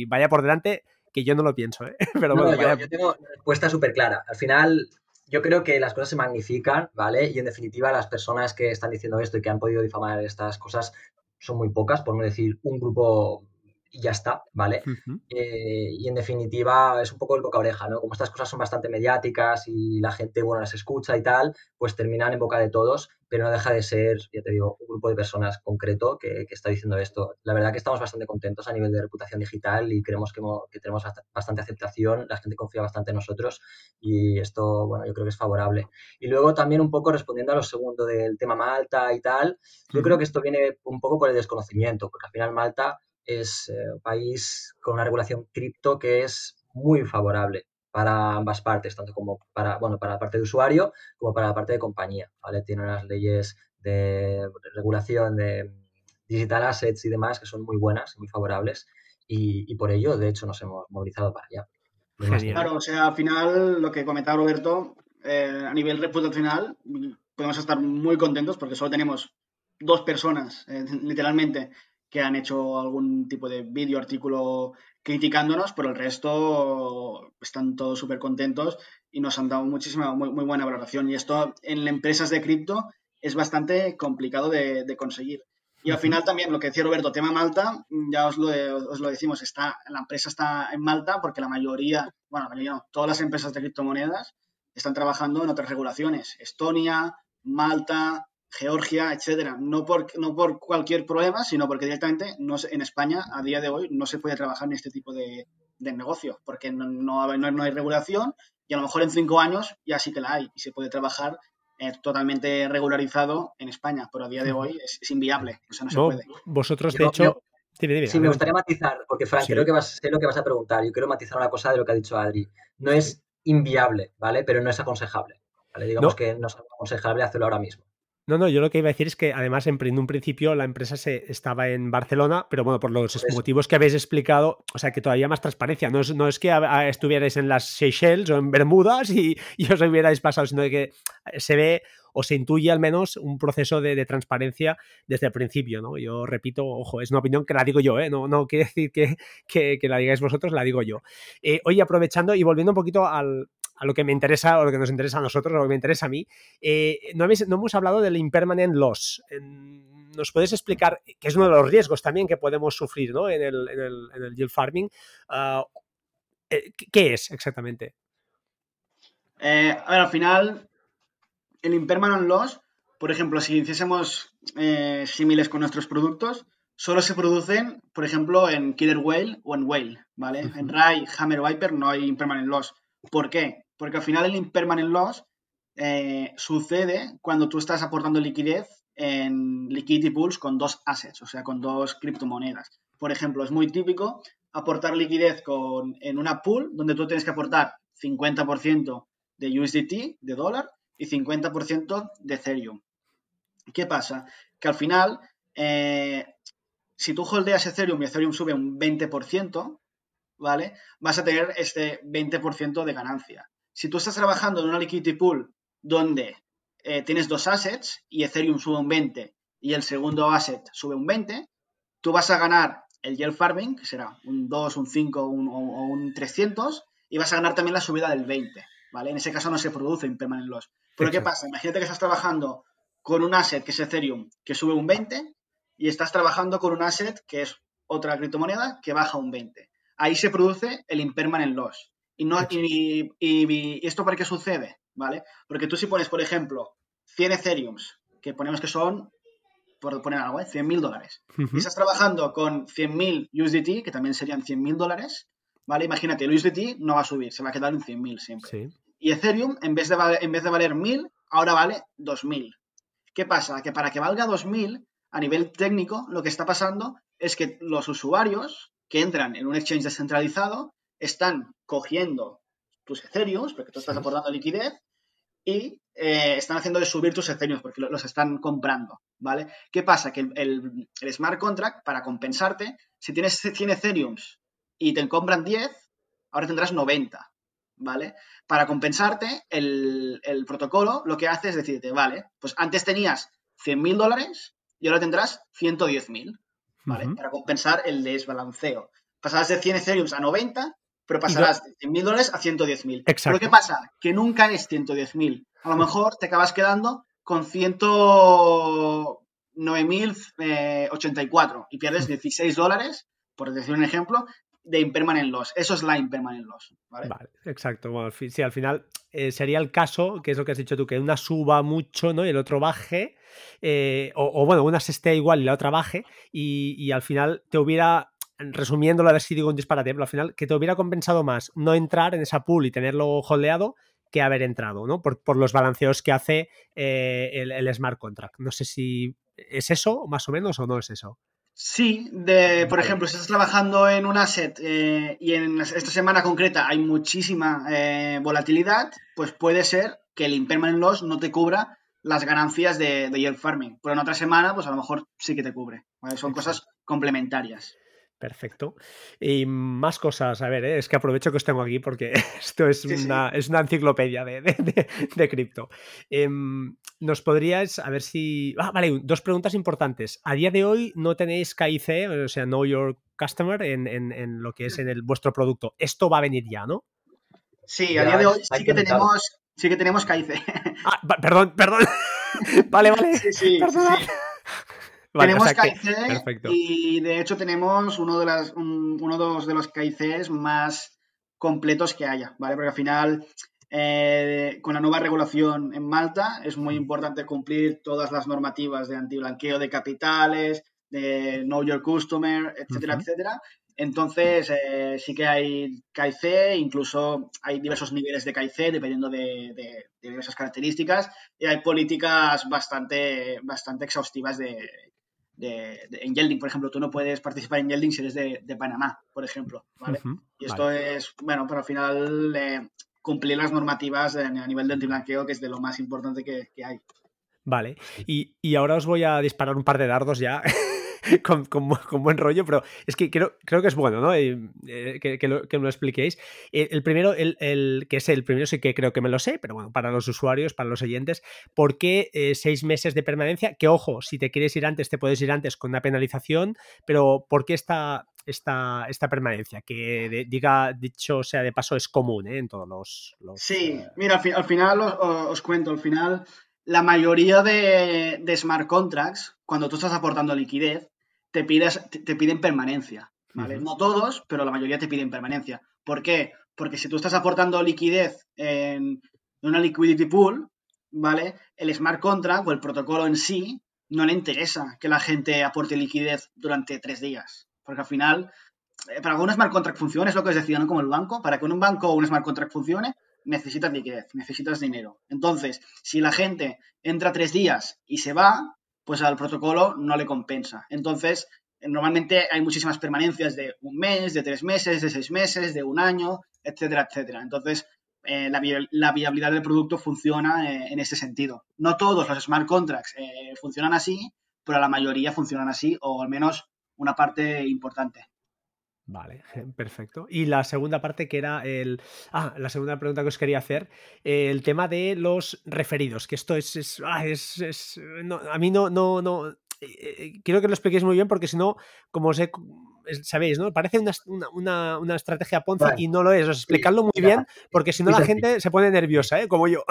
vaya por delante, que yo no lo pienso, ¿eh? *laughs* Pero bueno, yo, tengo una respuesta súper clara. Al final, yo creo que las cosas se magnifican, ¿vale? Y en definitiva, las personas que están diciendo esto y que han podido difamar estas cosas son muy pocas, por no decir un grupo y ya está, ¿vale? Eh, y en definitiva es un poco el boca oreja, ¿no? Como estas cosas son bastante mediáticas y la gente, bueno, las escucha y tal, pues terminan en boca de todos, pero no deja de ser, ya te digo, un grupo de personas concreto que, está diciendo esto. La verdad que estamos bastante contentos a nivel de reputación digital y creemos que, que tenemos bastante aceptación, la gente confía bastante en nosotros y esto, bueno, yo creo que es favorable. Y luego también un poco respondiendo a lo segundo del tema Malta y tal, yo creo que esto viene un poco por el desconocimiento, porque al final Malta es eh, un país con una regulación cripto que es muy favorable para ambas partes, tanto como para, bueno, para la parte de usuario como para la parte de compañía, ¿vale? Tiene unas leyes de regulación de digital assets y demás que son muy buenas y muy favorables y, por ello, de hecho, nos hemos movilizado para allá. Claro, o sea, al final, lo que comentaba Roberto, eh, a nivel reputacional, podemos estar muy contentos porque solo tenemos dos personas, eh, literalmente, que han hecho algún tipo de vídeo, artículo criticándonos, pero el resto están todos súper contentos y nos han dado muchísima, muy, buena valoración. Y esto en empresas de cripto es bastante complicado de, conseguir. Y al final también lo que decía Roberto, tema Malta, ya os lo, os lo, decimos, está, la empresa está en Malta porque la mayoría, bueno, todas las empresas de criptomonedas están trabajando en otras regulaciones. Estonia, Malta, Georgia, etcétera. No por, no por cualquier problema, sino porque directamente no, en España a día de hoy no se puede trabajar en este tipo de, negocio, porque no, no, hay regulación y a lo mejor en cinco años ya sí que la hay y se puede trabajar eh, totalmente regularizado en España, pero a día de hoy es, inviable, o sea, no se puede. Vosotros, de hecho... sí, me gustaría matizar, porque Frank, creo que vas, sé lo que vas a preguntar. y quiero matizar una cosa de lo que ha dicho Adri. No es inviable, ¿vale? Pero no es aconsejable. ¿vale? Digamos que no es aconsejable hacerlo ahora mismo. No, no, yo lo que iba a decir es que además en, un principio la empresa se, estaba en Barcelona, pero bueno, por los motivos que habéis explicado, o sea que todavía más transparencia. No es, no es que estuvierais en las Seychelles o en Bermudas y, os hubierais pasado, sino que se ve o se intuye al menos un proceso de, transparencia desde el principio, ¿no? Yo repito, ojo, es una opinión que la digo yo, ¿eh? No, no quiere decir que, que, la digáis vosotros, la digo yo. Eh, oye, aprovechando y volviendo un poquito al, a lo que me interesa o lo que nos interesa a nosotros, o lo que me interesa a mí, eh, no, hemos hablado del impermanent loss. ¿Nos puedes explicar, que es uno de los riesgos también que podemos sufrir ¿no? en, el, en, el, en, el, yield farming? Uh, ¿Qué es exactamente? Eh, a ver, al final, el impermanent loss, por ejemplo, si hiciésemos eh, símiles con nuestros productos, solo se producen, por ejemplo, en Killer Whale o en Whale, ¿vale? En Rai, Hammer Viper no hay impermanent loss. ¿Por qué? Porque al final el impermanent loss eh, sucede cuando tú estás aportando liquidez en liquidity pools con dos assets, o sea, con dos criptomonedas. Por ejemplo, es muy típico aportar liquidez en una pool donde tú tienes que aportar 50% de USDT, de dólar, y 50% de Ethereum. ¿Qué pasa? Que al final, eh, si tú holdeas Ethereum y Ethereum sube un 20%, ¿vale? Vas a tener este 20% de ganancia. Si tú estás trabajando en una liquidity pool donde eh, tienes dos assets y Ethereum sube un 20 y el segundo asset sube un 20, tú vas a ganar el yield farming, que será un 2, un 5 o un 300, y vas a ganar también la subida del 20, ¿vale? En ese caso no se produce impermanent loss. Pero ¿qué pasa? Imagínate que estás trabajando con un asset que es Ethereum que sube un 20 y estás trabajando con un asset que es otra criptomoneda que baja un 20. Ahí se produce el impermanent loss. Y, no, y, esto para qué sucede, ¿vale? Porque tú si pones, por ejemplo, 100 Ethereums, que ponemos que son, por poner algo, ¿eh? 100 mil dólares, y estás trabajando con 100.000 USDT, que también serían 100 mil dólares, ¿vale? Imagínate, el USDT no va a subir, se va a quedar en 100.000 siempre. Y Ethereum, en vez, de en vez de valer 1.000, ahora vale 2.000. ¿Qué pasa? Que para que valga 2.000, a nivel técnico, lo que está pasando es que los usuarios que entran en un exchange descentralizado están cogiendo tus Ethereum, porque tú estás aportando liquidez, y eh, están haciendo de subir tus Ethereum porque los están comprando, ¿vale? ¿Qué pasa? Que el, smart contract, para compensarte, si tienes 100 Ethereum y te compran 10, ahora tendrás 90, ¿vale? Para compensarte, el, protocolo lo que hace es decirte, vale, pues antes tenías 100.000 dólares y ahora tendrás 110.000, ¿vale? Para compensar el desbalanceo. Pasarás de 100 Ethereum a 90 pero pasarás de 100.000 dólares a 110.000. Pero ¿qué pasa? Que nunca es 110.000. A lo mejor te acabas quedando con 109.084 y pierdes 16 dólares, por decir un ejemplo, de impermanent loss. Eso es la impermanent loss. Vale, exacto. Bueno, sí, al final eh, sería el caso, que es lo que has dicho tú, que una suba mucho ¿no? y el otro baje, eh, o, bueno, una se esté igual y la otra baje, y, y al final te hubiera resumiéndolo a ver si digo un disparate, pero al final que te hubiera compensado más no entrar en esa pool y tenerlo holdeado que haber entrado, ¿no? Por, los balanceos que hace eh, el, smart contract. No sé si es eso, más o menos, o no es eso. Sí, de, por ejemplo, si estás trabajando en un asset eh, y en esta semana concreta hay muchísima eh, volatilidad, pues puede ser que el impermanent loss no te cubra las ganancias de, yield farming. Pero en otra semana, pues a lo mejor sí que te cubre. Son cosas complementarias. Perfecto. Y más cosas, a ver, ¿eh? es que aprovecho que os tengo aquí porque *laughs* esto es, una, es una enciclopedia de, cripto. Em, Nos podríais, a ver si... Ah, vale, dos preguntas importantes. A día de hoy no tenéis KIC, o sea, Know Your Customer, en, lo que es en el, vuestro producto. Esto va a venir ya, ¿no? Sí, a día de hoy sí que, tenemos, sí que tenemos KIC. Ah, perdón, perdón. *laughs* vale, vale. Sí, sí, sí tenemos KIC y de hecho tenemos uno de, las, uno de los KICs más completos que haya, ¿vale? Porque al final, eh, con la nueva regulación en Malta, es muy importante cumplir todas las normativas de antiblanqueo de capitales, de Know Your Customer, etcétera, etcétera. Entonces, eh, sí que hay KIC, incluso hay diversos niveles de KIC dependiendo de, de, diversas características y hay políticas bastante, bastante exhaustivas de, en Yelding, por ejemplo, tú no puedes participar en Yelding si eres de, Panamá, por ejemplo, ¿vale? y esto es, bueno, pero al final eh, cumplir las normativas a nivel de antiblanqueo, que es de lo más importante que, hay. Vale, y, y, ahora os voy a disparar un par de dardos ya *laughs* *laughs* con, buen rollo, pero es que creo, creo que es bueno, ¿no? Eh, que, lo, me lo expliquéis. Eh, el, primero, el, que es el primero, sí que creo que me lo sé, pero bueno, para los usuarios, para los oyentes, ¿por qué eh, seis meses de permanencia? Que ojo, si te quieres ir antes, te puedes ir antes con una penalización, pero ¿por qué esta, esta, esta permanencia? Que diga, dicho sea de paso, es común en todos los, Sí, mira, al, final os, cuento, al final la mayoría de, smart contracts, cuando tú estás aportando liquidez, te, te, piden permanencia. ¿vale? No todos, pero la mayoría te piden permanencia. ¿Por qué? Porque si tú estás aportando liquidez en una liquidity pool, ¿vale? El smart contract o el protocolo en sí no le interesa que la gente aporte liquidez durante tres días. Porque al final, eh, para que un smart contract funcione, es lo que os decía, ¿no? Como el banco, para que un banco o un smart contract funcione, necesitas liquidez, necesitas dinero. Entonces, si la gente entra tres días y se va, pues al protocolo no le compensa. Entonces, normalmente hay muchísimas permanencias de un mes, de tres meses, de seis meses, de un año, etcétera, etcétera. Entonces, eh, la, viabilidad del producto funciona eh, en ese sentido. No todos los smart contracts eh, funcionan así, pero la mayoría funcionan así, o al menos una parte importante. Vale, *laughs* perfecto. Y la segunda parte que era el... Ah, la segunda pregunta que os quería hacer, el tema de los referidos, que esto es... es, ah, a mí no... no, no eh, eh, quiero que lo expliquéis muy bien porque si no, como os sabéis, ¿no? Parece una, una, estrategia Ponzi y no lo es. Os explicadlo muy bien porque si no la gente se pone nerviosa, ¿eh? Como yo.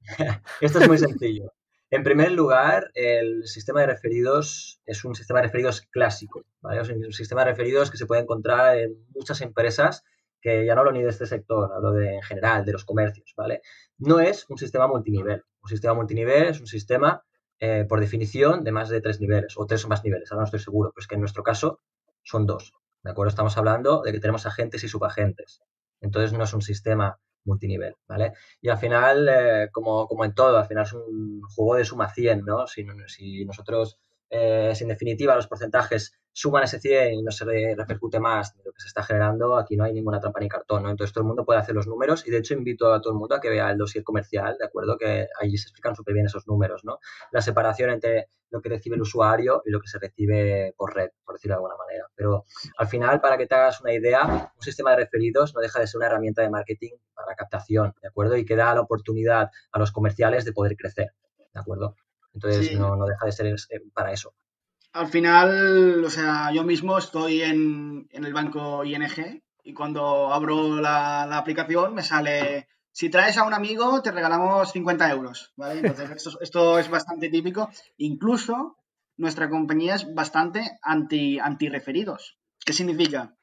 *laughs* Esto es muy sencillo. En primer lugar, el sistema de referidos es un sistema de referidos clásico, ¿vale? Es un sistema de referidos que se puede encontrar en muchas empresas que ya no hablo ni de este sector, hablo de en general, de los comercios, ¿vale? No es un sistema multinivel. Un sistema multinivel es un sistema, eh, por definición, de más de tres niveles, o tres o más niveles, ahora no estoy seguro, pero es que en nuestro caso son dos, ¿de acuerdo? Estamos hablando de que tenemos agentes y subagentes. Entonces no es un sistema multinivel, ¿vale? Y al final, eh, como, como, en todo, al final es un juego de suma 100, ¿no? Si, si nosotros, eh, si en definitiva los porcentajes suman ese 100 y no se repercute más de lo que se está generando, aquí no hay ninguna trampa ni cartón, ¿no? Entonces todo el mundo puede hacer los números y de hecho invito a todo el mundo a que vea el dossier comercial, ¿de acuerdo? Que allí se explican súper bien esos números, ¿no? La separación entre lo que recibe el usuario y lo que se recibe por red, por decirlo de alguna manera. Pero al final, para que te hagas una idea, un sistema de referidos no deja de ser una herramienta de marketing para captación, ¿de acuerdo? Y que da la oportunidad a los comerciales de poder crecer, ¿de acuerdo? Entonces no, no deja de ser eh, para eso al final, o sea, yo mismo estoy en, el banco ING y cuando abro la, aplicación me sale, si traes a un amigo te regalamos 50 euros, ¿vale? Entonces *laughs* esto, es bastante típico. Incluso nuestra compañía es bastante anti, anti referidos. ¿Qué significa?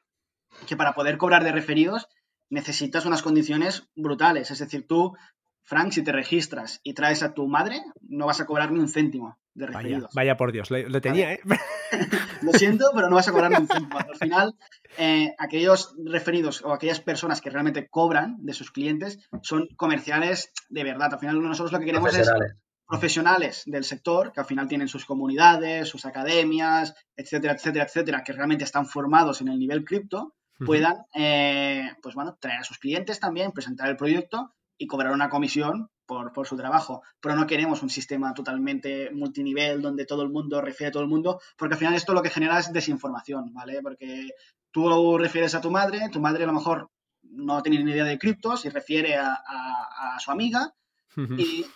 Que para poder cobrar de referidos necesitas unas condiciones brutales. Es decir, tú, Frank, si te registras y traes a tu madre, no vas a cobrar ni un céntimo de referidos. Vaya, por Dios, lo, tenía, ¿eh? *laughs* lo siento, pero no vas a cobrar un céntimo. Al final, eh, aquellos referidos o aquellas personas que realmente cobran de sus clientes son comerciales de verdad. Al final, nosotros lo que queremos es profesionales del sector, que al final tienen sus comunidades, sus academias, etcétera, etcétera, etcétera, que realmente están formados en el nivel cripto, puedan, eh, pues bueno, traer a sus clientes también, presentar el proyecto y cobrar una comisión por, por, su trabajo. Pero no queremos un sistema totalmente multinivel donde todo el mundo refiere a todo el mundo, porque al final esto lo que genera es desinformación, ¿vale? Porque tú lo refieres a tu madre, tu madre a lo mejor no tiene ni idea de criptos y refiere a, a, su amiga y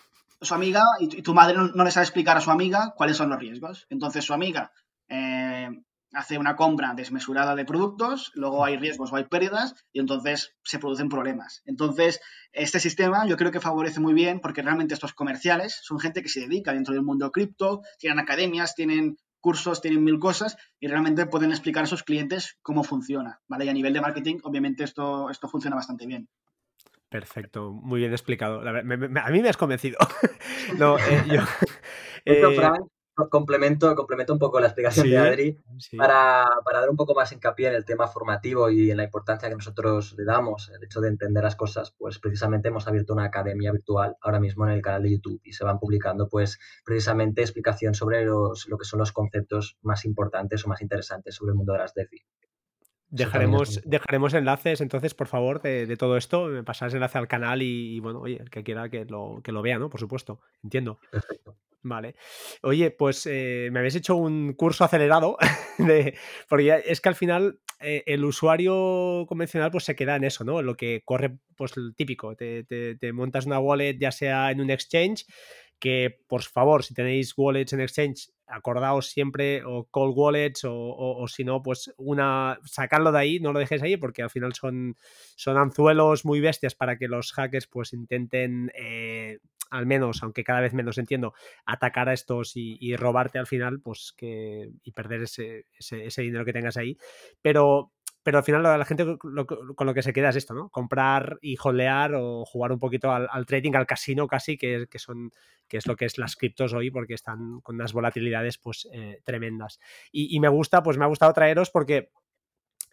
su amiga y tu, madre no, le sabe explicar a su amiga cuáles son los riesgos. Entonces su amiga eh, hace una compra desmesurada de productos, luego hay riesgos o hay pérdidas y entonces se producen problemas. Entonces, este sistema yo creo que favorece muy bien porque realmente estos comerciales son gente que se dedica dentro del mundo cripto, tienen academias, tienen cursos, tienen mil cosas y realmente pueden explicar a sus clientes cómo funciona, ¿vale? Y a nivel de marketing, obviamente esto, esto funciona bastante bien. Perfecto, muy bien explicado. a mí me has convencido. *laughs* no, eh, yo, *laughs* complemento, complemento un poco la explicación de Adri para, dar un poco más hincapié en el tema formativo y en la importancia que nosotros le damos, el hecho de entender las cosas, pues precisamente hemos abierto una academia virtual ahora mismo en el canal de YouTube y se van publicando pues precisamente explicación sobre los, lo que son los conceptos más importantes o más interesantes sobre el mundo de las DeFi. Dejaremos, dejaremos enlaces, entonces, por favor, de, todo esto. Me pasarás enlace al canal y, bueno, oye, el que quiera que lo, que lo vea, ¿no? Por supuesto, entiendo. Perfecto. Vale. Oye, pues eh, me habéis hecho un curso acelerado, *laughs* de, porque es que al final eh, el usuario convencional pues se queda en eso, ¿no? En lo que corre, pues el típico, te, te, montas una wallet ya sea en un exchange, que por favor, si tenéis wallets en exchange, acordaos siempre o cold wallets o, o, si no, pues una, sacarlo de ahí, no lo dejéis ahí porque al final son, son anzuelos muy bestias para que los hackers pues intenten eh, al menos, aunque cada vez menos entiendo, atacar a estos y, robarte al final, pues que. y perder ese, ese, dinero que tengas ahí. Pero. Pero al final la gente con lo que se queda es esto, ¿no? Comprar y holdear o jugar un poquito al, trading, al casino casi, que, que, son, que es lo que es las criptos hoy, porque están con unas volatilidades pues eh, tremendas. Y, y, me gusta, pues me ha gustado traeros porque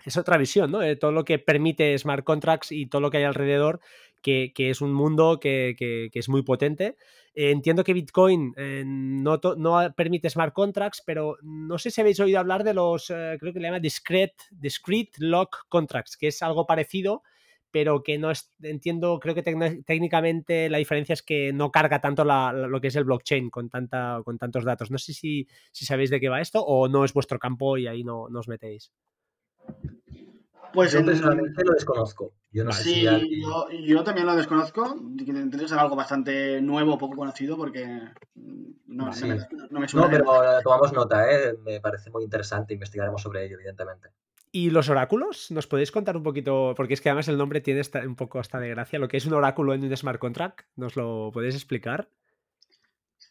es otra visión, ¿no? De todo lo que permite smart contracts y todo lo que hay alrededor que, es un mundo que, es muy potente. Eh, entiendo que Bitcoin eh, no, permite smart contracts, pero no sé si habéis oído hablar de los, eh, creo que le llama discrete, discrete lock contracts, que es algo parecido, pero que no es, entiendo, creo que técnicamente la diferencia es que no carga tanto lo que es el blockchain con, con tantos datos. No sé si, si sabéis de qué va esto o no es vuestro campo y ahí no, no os metéis. Pues yo personalmente lo desconozco. Yo sí, yo, también lo desconozco. Tendría que ser algo bastante nuevo, poco conocido, porque no, me, suena. No, pero tomamos nota, ¿eh? me parece muy interesante. Investigaremos sobre ello, evidentemente. ¿Y los oráculos? ¿Nos podéis contar un poquito? Porque es que además el nombre tiene un poco hasta de gracia. Lo que es un oráculo en un smart contract, ¿nos lo podéis explicar?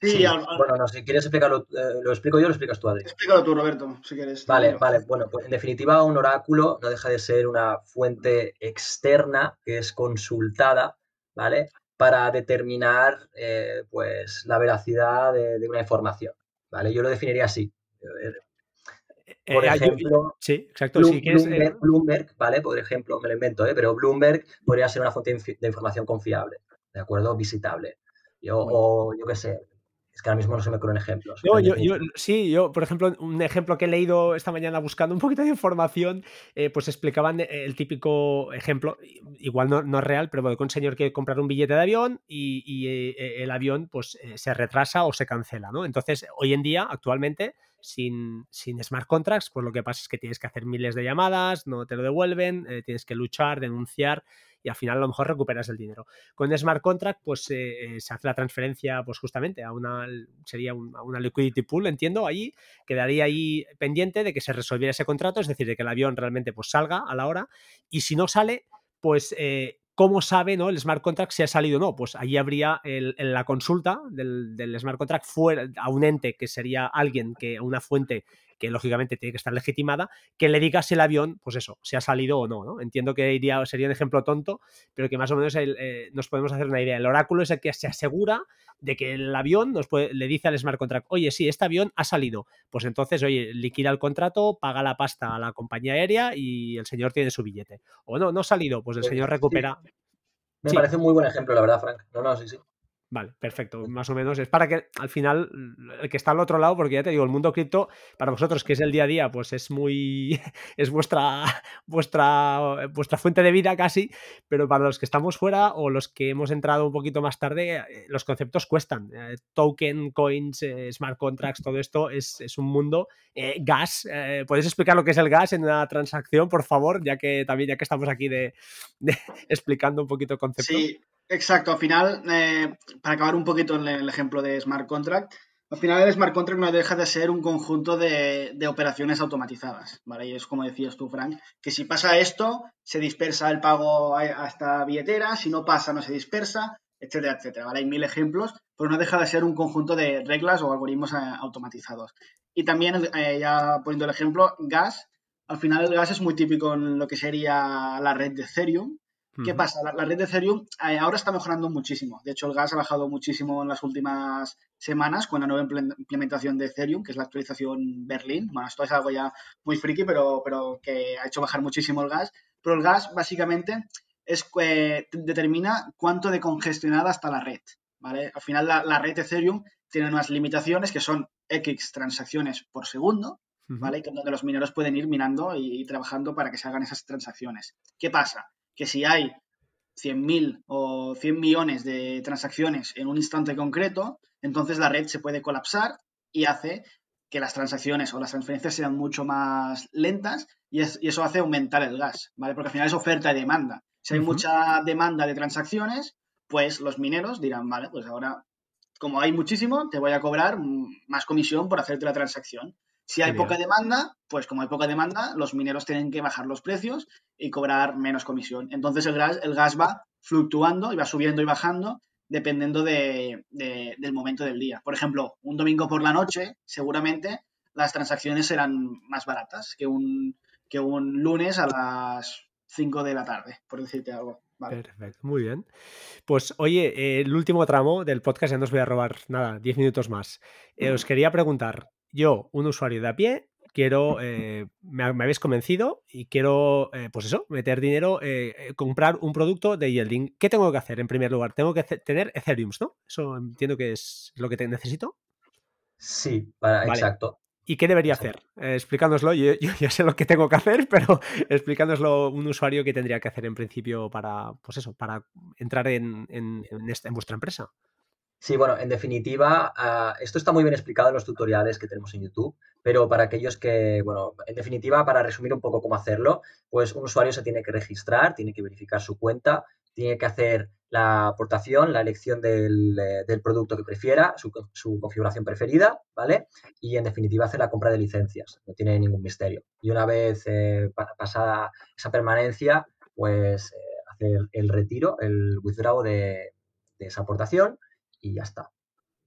Sí, bueno, no, si quieres explicarlo, eh, lo explico yo lo explicas tú, Adri. Explícalo tú, Roberto, si quieres. Vale, vale. Bueno, pues en definitiva, un oráculo no deja de ser una fuente externa que es consultada, ¿vale? Para determinar, eh, pues, la veracidad de, una información, ¿vale? Yo lo definiría así. Eh, por ejemplo, sí, exacto. Bloomberg, ¿vale? Por ejemplo, me lo invento, ¿eh? Pero Bloomberg podría ser una fuente de información confiable, ¿de acuerdo? Visitable. Yo, O yo qué sé, es que ahora mismo no se me ocurren ejemplos. sí, yo, por ejemplo, un ejemplo que he leído esta mañana buscando un poquito de información, eh, pues explicaban el típico ejemplo, igual no, es real, pero bueno, que un señor quiere comprar un billete de avión y, eh, el avión pues eh, se retrasa o se cancela, ¿no? Entonces, hoy en día, actualmente, sin, sin, smart contracts, pues lo que pasa es que tienes que hacer miles de llamadas, no te lo devuelven, tienes que luchar, denunciar y al final a lo mejor recuperas el dinero. Con smart contract, pues eh, eh, se hace la transferencia, pues justamente a una, sería una liquidity pool, entiendo, ahí quedaría ahí pendiente de que se resolviera ese contrato, es decir, de que el avión realmente pues salga a la hora y si no sale, pues eh, ¿Cómo sabe ¿no? el smart contract si ha salido o no? Pues ahí habría la consulta del, del, smart contract fuera a un ente que sería alguien que, una fuente que lógicamente tiene que estar legitimada, que le diga si el avión, pues eso, si ha salido o no, ¿no? Entiendo que iría, sería un ejemplo tonto, pero que más o menos eh, nos podemos hacer una idea. El oráculo es el que se asegura de que el avión nos puede, le dice al smart contract, oye, sí, este avión ha salido. Pues entonces, oye, liquida el contrato, paga la pasta a la compañía aérea y el señor tiene su billete. O no, no ha salido, pues el señor recupera. Me parece un muy buen ejemplo, la verdad, Frank. No, no, sí, sí. Vale, perfecto. Más o menos es para que al final el que está al otro lado, porque ya te digo, el mundo cripto, para vosotros que es el día a día, pues es muy. *laughs* es vuestra, vuestra, vuestra fuente de vida casi, pero para los que estamos fuera o los que hemos entrado un poquito más tarde, eh, los conceptos cuestan. Eh, token, coins, eh, smart contracts, todo esto es, un mundo. gas, ¿puedes explicar lo que es el gas en una transacción, por favor? Ya que también, ya que estamos aquí de, *laughs* explicando un poquito el concepto. Sí, Exacto, al final, eh, para acabar un poquito en el ejemplo de smart contract, al final el smart contract no deja de ser un conjunto de, operaciones automatizadas, ¿vale? Y es como decías tú, Frank, que si pasa esto, se dispersa el pago a, esta billetera, si no pasa, no se dispersa, etcétera, etcétera, ¿vale? Hay mil ejemplos, pero no deja de ser un conjunto de reglas o algoritmos eh, automatizados. Y también, eh, ya poniendo el ejemplo, gas, al final el gas es muy típico en lo que sería la red de Ethereum, ¿Qué pasa? La, red de Ethereum eh, ahora está mejorando muchísimo. De hecho, el gas ha bajado muchísimo en las últimas semanas con la nueva implementación de Ethereum, que es la actualización Berlín. Bueno, esto es algo ya muy friki, pero, pero que ha hecho bajar muchísimo el gas. Pero el gas, básicamente, es eh, determina cuánto de congestionada está la red. ¿vale? Al final, la, red de Ethereum tiene unas limitaciones que son X transacciones por segundo, ¿vale? Donde los mineros pueden ir minando y, y trabajando para que se hagan esas transacciones. ¿Qué pasa? Que si hay 100.000 o 100 millones de transacciones en un instante concreto, entonces la red se puede colapsar y hace que las transacciones o las transferencias sean mucho más lentas y, eso hace aumentar el gas, ¿vale? Porque al final es oferta y demanda. Si hay mucha demanda de transacciones, pues los mineros dirán, vale, pues ahora, como hay muchísimo, te voy a cobrar más comisión por hacerte la transacción. Si hay poca demanda, pues como hay poca demanda, los mineros tienen que bajar los precios y cobrar menos comisión. Entonces el gas, el gas va fluctuando y va subiendo y bajando dependiendo del momento del día. Por ejemplo, un domingo por la noche, seguramente las transacciones serán más baratas que un, que un lunes a las 5 de la tarde, por decirte algo. Perfecto, muy bien. Pues oye, el último tramo del podcast, ya no os voy a robar nada, 10 minutos más. Eh, os quería preguntar, yo, un usuario de a pie, quiero, eh, me, habéis convencido y quiero, eh, pues eso, meter dinero, eh, comprar un producto de yielding. ¿Qué tengo que hacer en primer lugar? Tengo que tener Ethereum, ¿no? Eso entiendo que es lo que necesito. Sí, exacto. ¿Y qué debería hacer? explicándoslo, yo, ya sé lo que tengo que hacer, *laughs* pero explicándoslo un usuario que tendría que hacer en principio para, pues eso, para entrar en, en, en vuestra empresa. Sí, bueno, en definitiva, ah, esto está muy bien explicado en los tutoriales que tenemos en YouTube, pero para aquellos que, bueno, en definitiva, para resumir un poco cómo hacerlo, pues un usuario se tiene que registrar, tiene que verificar su cuenta, tiene que hacer la aportación, la elección del, eh, producto que prefiera, su, configuración preferida, ¿vale? Y en definitiva hacer la compra de licencias, no tiene ningún misterio. Y una vez eh, pasada esa permanencia, pues eh, hacer el retiro, el withdraw de esa aportación y ya está.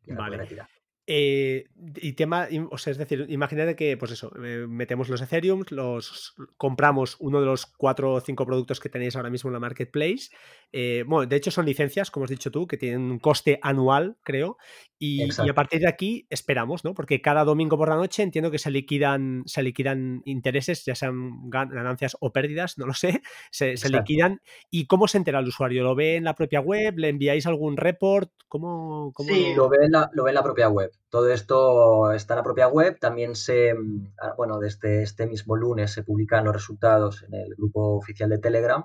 vale. Eh, y tema, o sea, es decir, imagínate que, pues eso, eh, metemos los Ethereum, los compramos uno de los cuatro o cinco productos que tenéis ahora mismo en la marketplace. Eh, bueno, de hecho son licencias, como has dicho tú, que tienen un coste anual, creo. Y, a partir de aquí esperamos, ¿no? Porque cada domingo por la noche entiendo que se liquidan, se liquidan intereses, ya sean ganancias o pérdidas, no lo sé, se, liquidan. ¿Y cómo se entera el usuario? ¿Lo ve en la propia web? ¿Le enviáis algún report? ¿Cómo, Sí, lo ve, lo ve en la propia web. Todo esto está en la propia web. También se, mm, ah, bueno, desde este mismo lunes se publican los resultados en el grupo oficial de Telegram.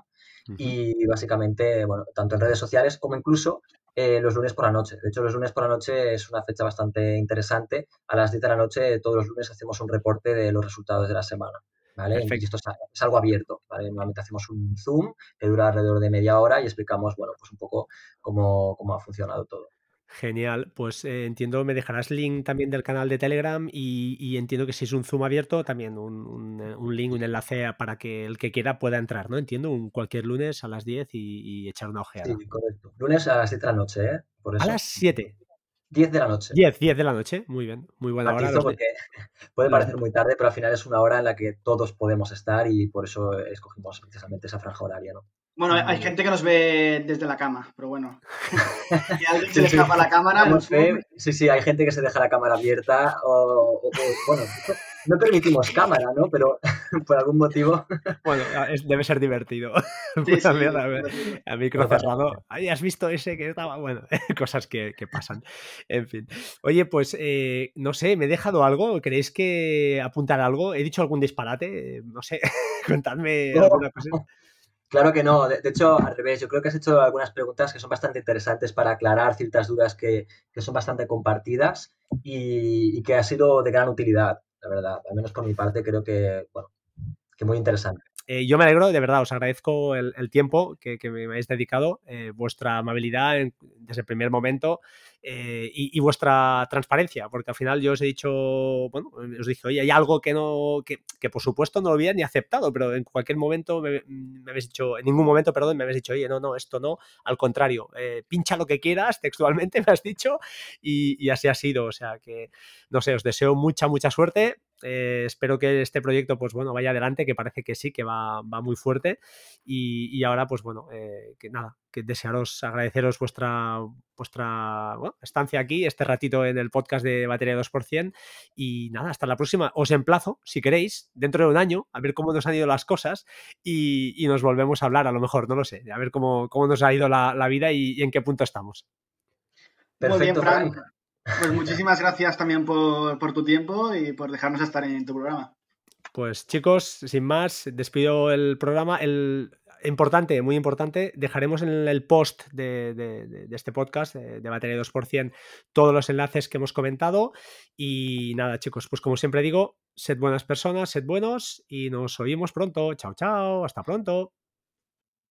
Y básicamente, bueno, tanto en redes sociales como incluso eh, los lunes por la noche. De hecho, los lunes por la noche es una fecha bastante interesante. A las 10 de la noche, todos los lunes hacemos un reporte de los resultados de la semana. ¿Vale? esto es, algo abierto, ¿vale? Normalmente hacemos un Zoom que dura alrededor de media hora y explicamos, bueno, pues un poco cómo, cómo ha funcionado todo. Genial, pues eh, entiendo, me dejarás link también del canal de Telegram y, entiendo que si es un Zoom abierto, también un, eh, link, un enlace para que el que quiera pueda entrar, ¿no? Entiendo, un, cualquier lunes a las 10 y, echar una ojeada. Sí, correcto. Lunes a las 7 de la noche, ¿eh? A las 7. 10 de la noche. 10, 10 de la noche, muy bien, muy buena hora. Porque *laughs* puede parecer muy tarde, pero al final es una hora en la que todos podemos estar y por eso escogimos precisamente esa franja horaria, ¿no? Bueno, hay gente que nos ve desde la cama, pero bueno. *laughs* si alguien se escapa la cámara. Pues, sí, sí, hay gente que se deja la cámara abierta o, bueno, no permitimos cámara, ¿no? Pero *laughs* por algún motivo. Bueno, debe ser divertido. *laughs* a, micro cerrado. ¿has visto ese que estaba? Bueno, cosas que, pasan. En fin. Oye, pues eh, no sé, ¿me he dejado algo? ¿Queréis que apuntar algo? ¿He dicho algún disparate? No sé, contadme alguna cosa. Claro que no, de, hecho, al revés, yo creo que has hecho algunas preguntas que son bastante interesantes para aclarar ciertas dudas que, son bastante compartidas y, que ha sido de gran utilidad, la verdad. Al menos por mi parte creo que, bueno, que muy interesante. Eh, yo me alegro, de verdad, os agradezco el, tiempo que, me habéis dedicado, eh, vuestra amabilidad desde el primer momento eh, y, vuestra transparencia, porque al final yo os he dicho, bueno, os dije, oye, hay algo que no, que, por supuesto no lo había ni aceptado, pero en cualquier momento me, habéis dicho, en ningún momento, perdón, me habéis dicho, oye, no, no, esto no, al contrario, pincha lo que quieras, textualmente *laughs* me has dicho, y, y así ha sido, o sea que, no sé, os deseo mucha, mucha suerte eh, espero que este proyecto, pues bueno, vaya adelante, que parece que sí, que va, muy fuerte. Y, ahora, pues bueno, eh, que nada, que desearos, agradeceros vuestra, vuestra estancia aquí, este ratito en el podcast de Batería 2%. Y nada, hasta la próxima. Os emplazo, si queréis, dentro de un año, a ver cómo nos han ido las cosas y, nos volvemos a hablar, a lo mejor, no lo sé, a ver cómo, cómo nos ha ido la, vida y, en qué punto estamos. Perfecto, Frank. Pues muchísimas gracias también por, tu tiempo y por dejarnos estar en tu programa. Pues chicos, sin más, despido el programa. El importante, muy importante, dejaremos en el post de, este podcast de, de, Batería 2% todos los enlaces que hemos comentado. Y nada, chicos, pues como siempre digo, sed buenas personas, sed buenos y nos oímos pronto. Chao, chao, hasta pronto.